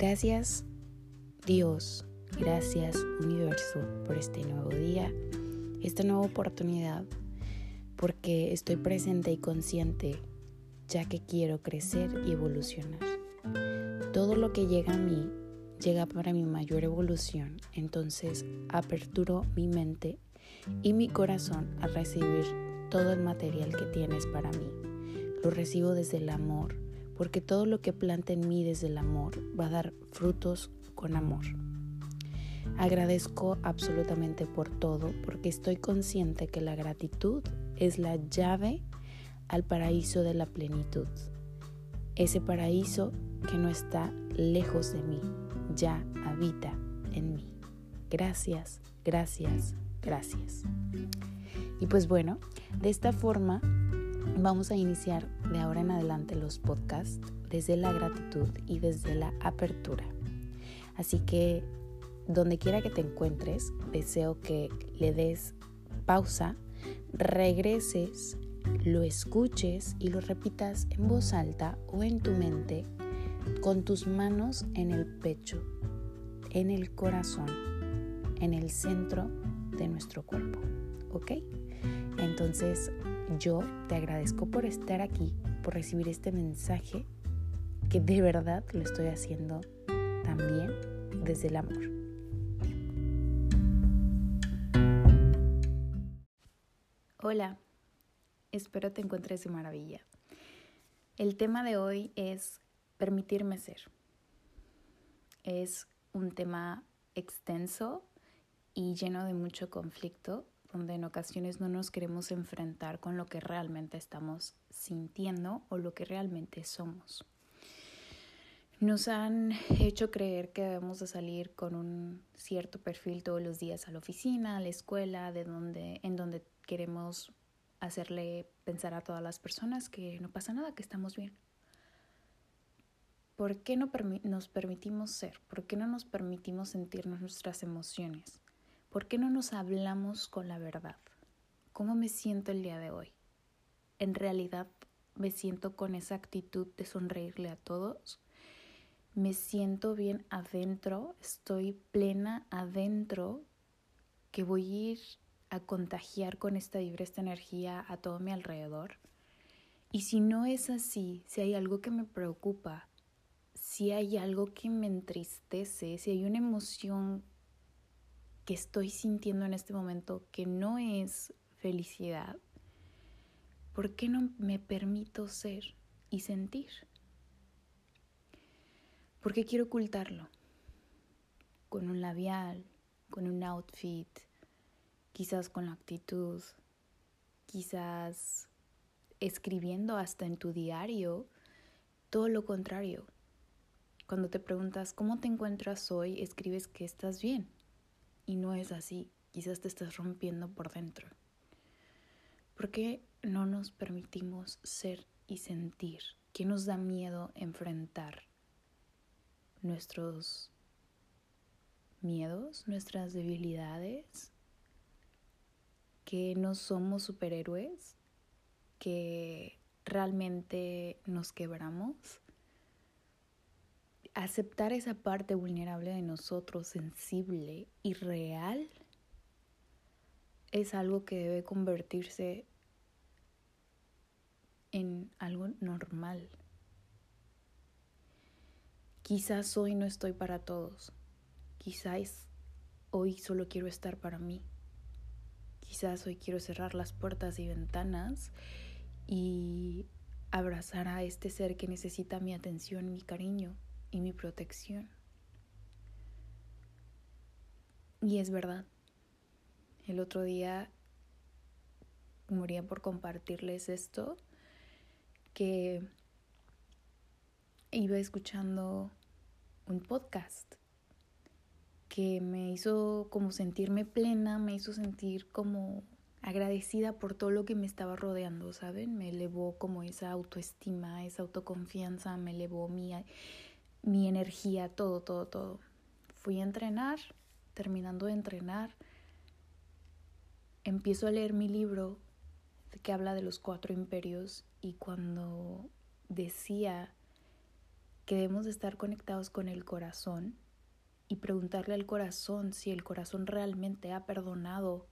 Gracias Dios, gracias universo por este nuevo día, esta nueva oportunidad, porque estoy presente y consciente ya que quiero crecer y evolucionar. Todo lo que llega a mí llega para mi mayor evolución, entonces aperturo mi mente y mi corazón a recibir todo el material que tienes para mí. Lo recibo desde el amor, porque todo lo que planta en mí desde el amor va a dar frutos con amor. Agradezco absolutamente por todo porque estoy consciente que la gratitud es la llave al paraíso de la plenitud. Ese paraíso que no está lejos de mí, ya habita en mí. Gracias, gracias, gracias. Y pues bueno, de esta forma vamos a iniciar de ahora en adelante los podcasts desde la gratitud y desde la apertura. Así que donde quiera que te encuentres, deseo que le des pausa, regreses, lo escuches y lo repitas en voz alta o en tu mente con tus manos en el pecho, en el corazón, en el centro de nuestro cuerpo. ¿Ok? Entonces yo te agradezco por estar aquí, por recibir este mensaje que de verdad lo estoy haciendo también desde el amor. Hola, espero te encuentres de maravilla. El tema de hoy es permitirme ser. Es un tema extenso y lleno de mucho conflicto, donde en ocasiones no nos queremos enfrentar con lo que realmente estamos sintiendo o lo que realmente somos. Nos han hecho creer que debemos de salir con un cierto perfil todos los días a la oficina, a la escuela, de donde, en donde queremos hacerle pensar a todas las personas que no pasa nada, que estamos bien. ¿Por qué no nos permitimos ser? ¿Por qué no nos permitimos sentirnos nuestras emociones? ¿Por qué no nos hablamos con la verdad? ¿Cómo me siento el día de hoy? ¿En realidad me siento con esa actitud de sonreírle a todos? me siento bien adentro, estoy plena adentro, que voy a ir a contagiar con esta vibra, esta energía a todo mi alrededor. Y si no es así, si hay algo que me preocupa, si hay algo que me entristece, si hay una emoción que estoy sintiendo en este momento que no es felicidad, ¿por qué no me permito ser y sentir? ¿Por qué quiero ocultarlo? Con un labial, con un outfit, quizás con la actitud, quizás escribiendo hasta en tu diario, todo lo contrario. Cuando te preguntas cómo te encuentras hoy, escribes que estás bien. Y no es así, quizás te estás rompiendo por dentro. ¿Por qué no nos permitimos ser y sentir? ¿Qué nos da miedo enfrentar? nuestros miedos, nuestras debilidades, que no somos superhéroes, que realmente nos quebramos. Aceptar esa parte vulnerable de nosotros, sensible y real, es algo que debe convertirse en algo normal. Quizás hoy no estoy para todos. Quizás hoy solo quiero estar para mí. Quizás hoy quiero cerrar las puertas y ventanas y abrazar a este ser que necesita mi atención, mi cariño y mi protección. Y es verdad. El otro día moría por compartirles esto, que iba escuchando un podcast que me hizo como sentirme plena, me hizo sentir como agradecida por todo lo que me estaba rodeando, ¿saben? Me elevó como esa autoestima, esa autoconfianza, me elevó mi, mi energía, todo, todo, todo. Fui a entrenar, terminando de entrenar, empiezo a leer mi libro que habla de los cuatro imperios y cuando decía que debemos estar conectados con el corazón y preguntarle al corazón si el corazón realmente ha perdonado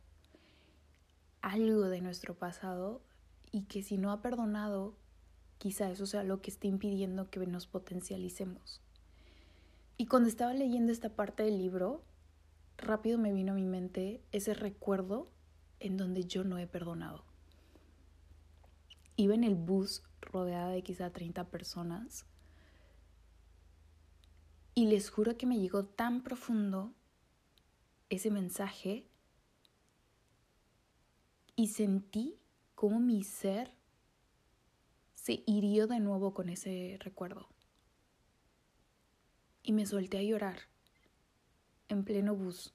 algo de nuestro pasado y que si no ha perdonado, quizá eso sea lo que esté impidiendo que nos potencialicemos. Y cuando estaba leyendo esta parte del libro, rápido me vino a mi mente ese recuerdo en donde yo no he perdonado. Iba en el bus rodeada de quizá 30 personas y les juro que me llegó tan profundo ese mensaje y sentí como mi ser se hirió de nuevo con ese recuerdo. Y me solté a llorar en pleno bus.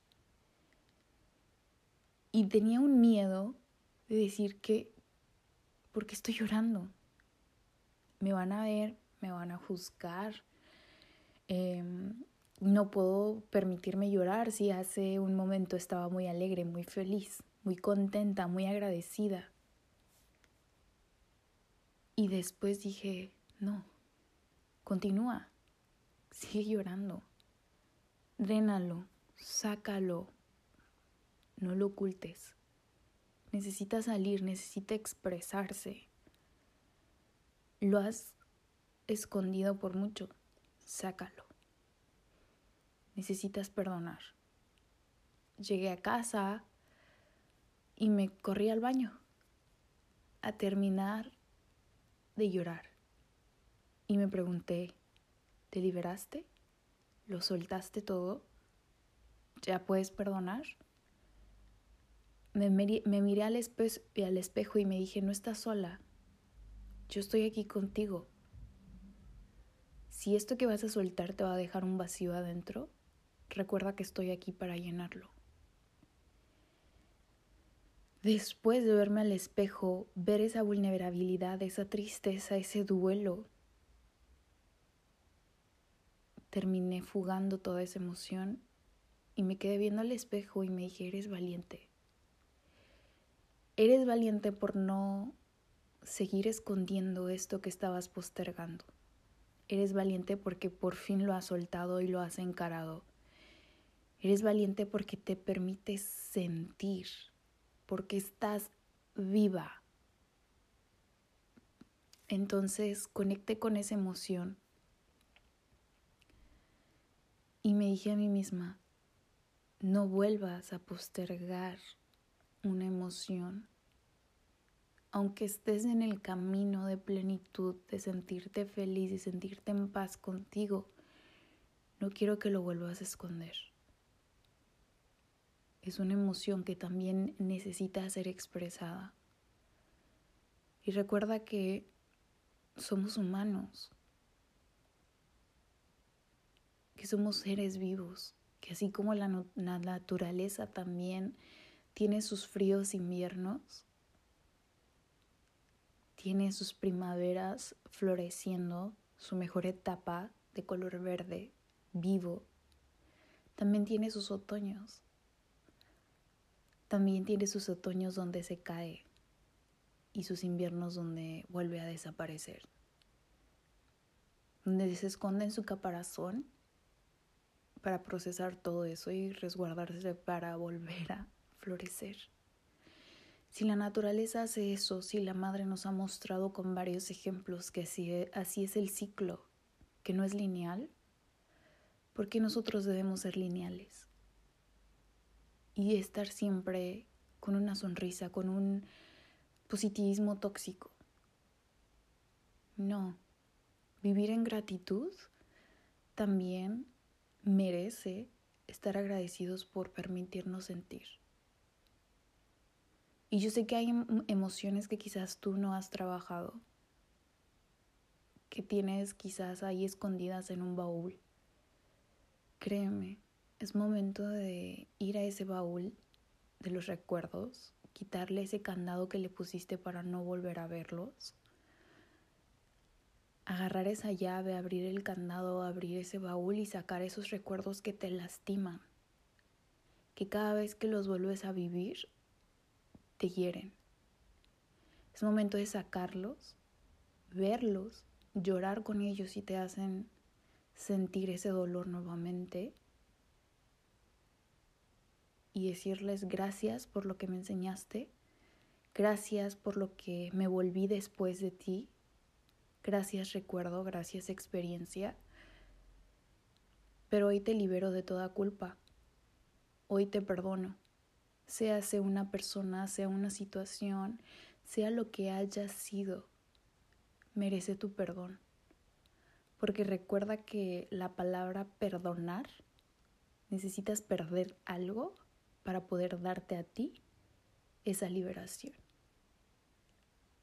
Y tenía un miedo de decir que, ¿por qué estoy llorando? Me van a ver, me van a juzgar. Em, no puedo permitirme llorar si hace un momento estaba muy alegre, muy feliz muy contenta, muy agradecida. Y después dije, no, continúa, sigue llorando, drénalo, sácalo, no lo ocultes. Necesita salir, necesita expresarse. Lo has escondido por mucho, sácalo. Necesitas perdonar. Llegué a casa, y me corrí al baño a terminar llorar. Y me pregunté, ¿te liberaste? ¿Lo soltaste todo? ¿Ya puedes perdonar? Me, miré al, al espejo y me dije, no estás sola, yo estoy aquí contigo. Si esto que vas a soltar te va a dejar un vacío adentro, recuerda que estoy aquí para llenarlo. Después de verme al espejo, ver esa vulnerabilidad, esa tristeza, ese duelo, terminé fugando toda esa emoción y me quedé viendo al espejo y me dije, eres valiente. Eres valiente por no seguir escondiendo esto que estabas postergando. Eres valiente porque por fin lo has soltado y lo has encarado. Eres valiente porque te permites sentir porque estás viva. Entonces conecté con esa emoción y me dije a mí misma, no vuelvas a postergar una emoción, aunque estés en el camino de plenitud, de sentirte feliz y sentirte en paz contigo, no quiero que lo vuelvas a esconder es una emoción que también necesita ser expresada. Y recuerda que somos humanos, que somos seres vivos, que así como la, naturaleza también tiene sus fríos inviernos, tiene sus primaveras floreciendo, su mejor etapa de color verde, vivo, también tiene sus otoños también tiene sus otoños donde se cae y sus inviernos donde vuelve a desaparecer, donde se esconde en su caparazón para procesar todo eso y resguardarse para volver a florecer. Si la naturaleza hace eso, si la madre nos ha mostrado con varios ejemplos que así, así es el ciclo, que no es lineal, ¿por qué nosotros debemos ser lineales? Y estar siempre con una sonrisa, con un positivismo tóxico. No, vivir en gratitud también merece estar agradecidos por permitirnos sentir. Y yo sé que hay em, emociones que quizás tú no has trabajado, que tienes quizás ahí escondidas en un baúl. Créeme, es momento de ir a ese baúl de los recuerdos, quitarle ese candado que le pusiste para no volver a verlos, agarrar esa llave, abrir el candado, abrir ese baúl y sacar esos recuerdos que te lastiman, que cada vez que los vuelves a vivir, te hieren. Es momento de sacarlos, verlos, llorar con ellos y te hacen sentir ese dolor nuevamente y decirles gracias por lo que me enseñaste, gracias por lo que me volví después de ti, gracias recuerdo, gracias experiencia, pero hoy te libero de toda culpa, hoy te perdono, sea sea una persona, sea una situación, sea lo que haya sido, merece tu perdón. Porque recuerda que la palabra perdonar, necesitas perder algo para poder darte a ti esa liberación.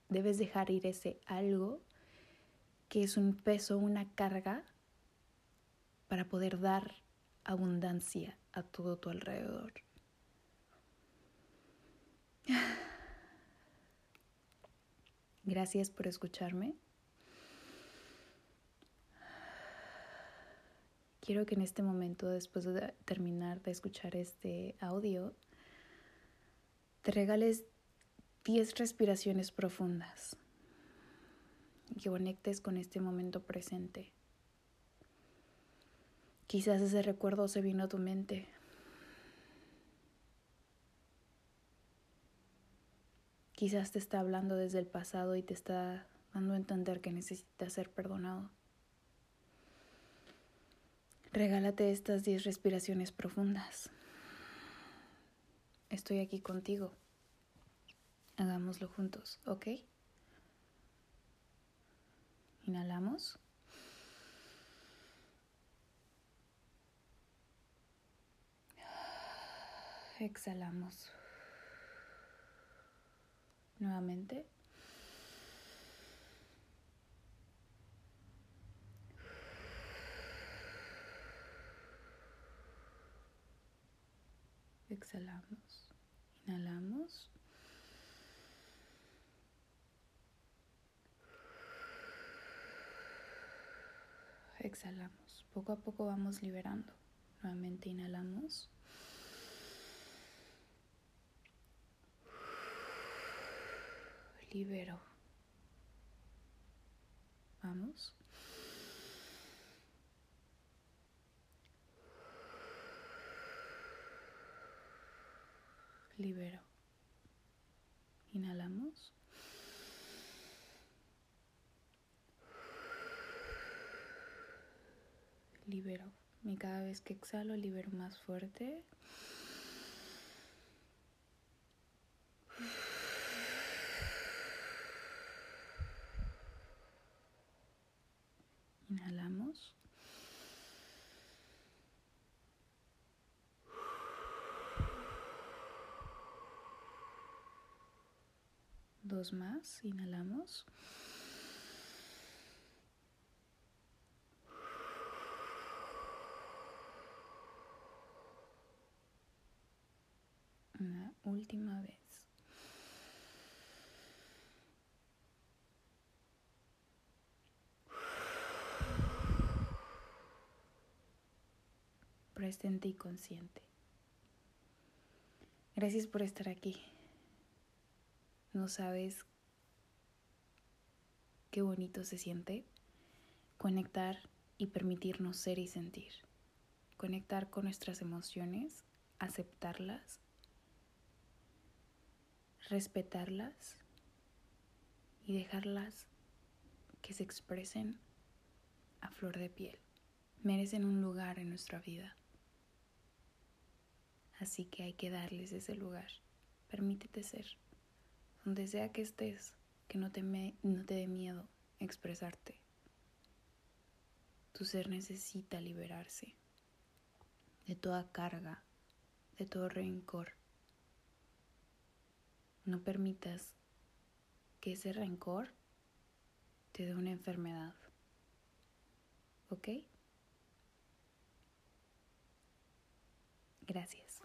Debes dejar ir ese algo que es un peso, una carga, para poder dar abundancia a todo tu alrededor. Gracias por escucharme. Quiero que en este momento, después de terminar de escuchar este audio, te regales 10 respiraciones profundas y que conectes con este momento presente. Quizás ese recuerdo se vino a tu mente. Quizás te está hablando desde el pasado y te está dando a entender que necesitas ser perdonado. Regálate estas 10 respiraciones profundas. Estoy aquí contigo. Hagámoslo juntos, ¿ok? Inhalamos. Exhalamos. Nuevamente. Exhalamos, inhalamos. Exhalamos. Poco a poco vamos liberando. Nuevamente inhalamos. Libero. Vamos. Libero. Inhalamos. Libero. Y cada vez que exhalo, libero más fuerte. Inhalamos. Más, inhalamos. Una última vez. Presente y consciente. Gracias por estar aquí. No sabes qué bonito se siente conectar y permitirnos ser y sentir. Conectar con nuestras emociones, aceptarlas, respetarlas y dejarlas que se expresen a flor de piel. Merecen un lugar en nuestra vida. Así que hay que darles ese lugar. Permítete ser donde sea que estés, que no te, no te dé miedo expresarte. Tu ser necesita liberarse de toda carga, de todo rencor. No permitas que ese rencor te dé una enfermedad. ¿Ok? Gracias.